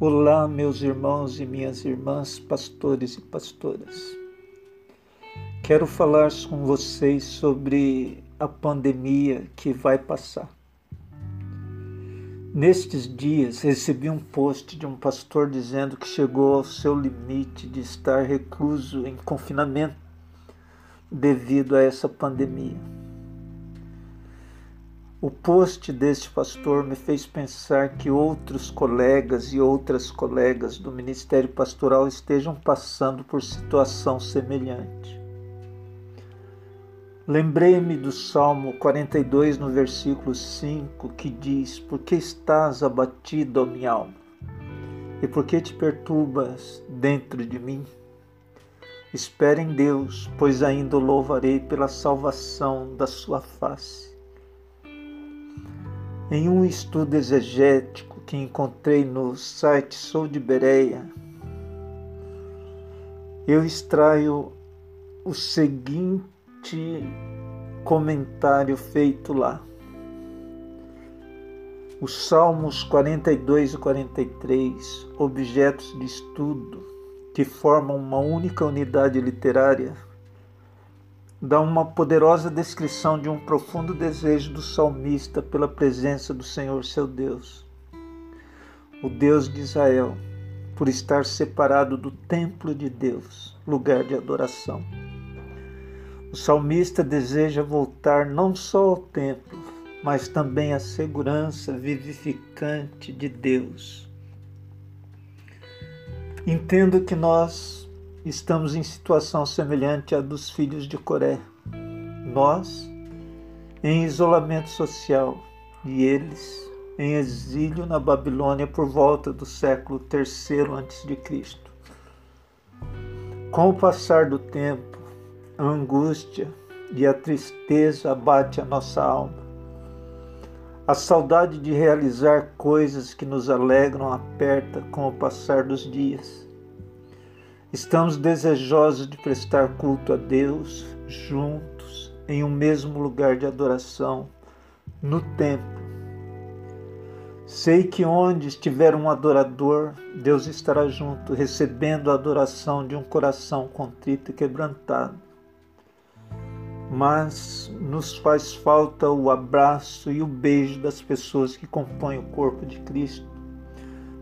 Olá, meus irmãos e minhas irmãs, pastores e pastoras. Quero falar com vocês sobre a pandemia que vai passar. Nestes dias recebi um post de um pastor dizendo que chegou ao seu limite de estar recluso em confinamento devido a essa pandemia. O post deste pastor me fez pensar que outros colegas e outras colegas do ministério pastoral estejam passando por situação semelhante. Lembrei-me do Salmo 42, no versículo 5, que diz: Por que estás abatido, ó minha alma? E por que te perturbas dentro de mim? Espere em Deus, pois ainda o louvarei pela salvação da sua face. Em um estudo exegético que encontrei no site Sou de Bereia, eu extraio o seguinte comentário feito lá. Os Salmos 42 e 43, objetos de estudo que formam uma única unidade literária, dá uma poderosa descrição de um profundo desejo do salmista pela presença do Senhor seu Deus, o Deus de Israel, por estar separado do templo de Deus, lugar de adoração. O salmista deseja voltar não só ao templo, mas também à segurança vivificante de Deus. Entendo que nós estamos em situação semelhante à dos filhos de Coré. Nós em isolamento social e eles em exílio na Babilônia por volta do século III a.C. Com o passar do tempo, a angústia e a tristeza abate a nossa alma. A saudade de realizar coisas que nos alegram aperta com o passar dos dias. Estamos desejosos de prestar culto a Deus juntos em um mesmo lugar de adoração, no templo. Sei que onde estiver um adorador, Deus estará junto, recebendo a adoração de um coração contrito e quebrantado. Mas nos faz falta o abraço e o beijo das pessoas que compõem o corpo de Cristo,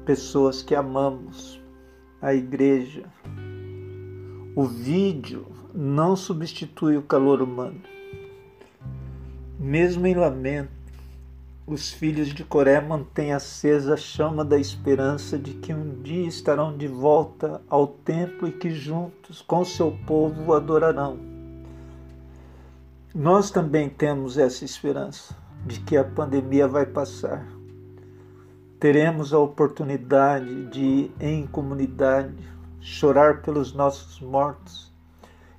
pessoas que amamos, a igreja. O vídeo não substitui o calor humano. Mesmo em lamento, os filhos de Coré mantêm acesa a chama da esperança de que um dia estarão de volta ao templo e que juntos com seu povo adorarão. Nós também temos essa esperança de que a pandemia vai passar teremos a oportunidade de, em comunidade, chorar pelos nossos mortos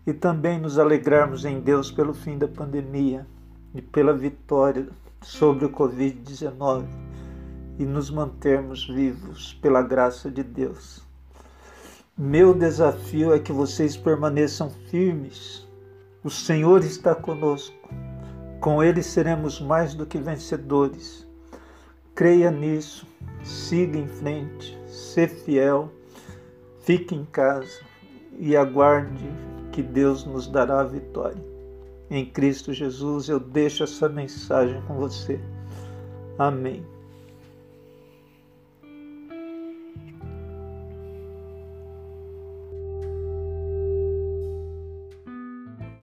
e também nos alegrarmos em Deus pelo fim da pandemia e pela vitória sobre o Covid-19 e nos mantermos vivos pela graça de Deus. Meu desafio é que vocês permaneçam firmes. O Senhor está conosco. Com Ele seremos mais do que vencedores. Creia nisso, siga em frente, seja fiel, fique em casa e aguarde que Deus nos dará a vitória. Em Cristo Jesus eu deixo essa mensagem com você. Amém.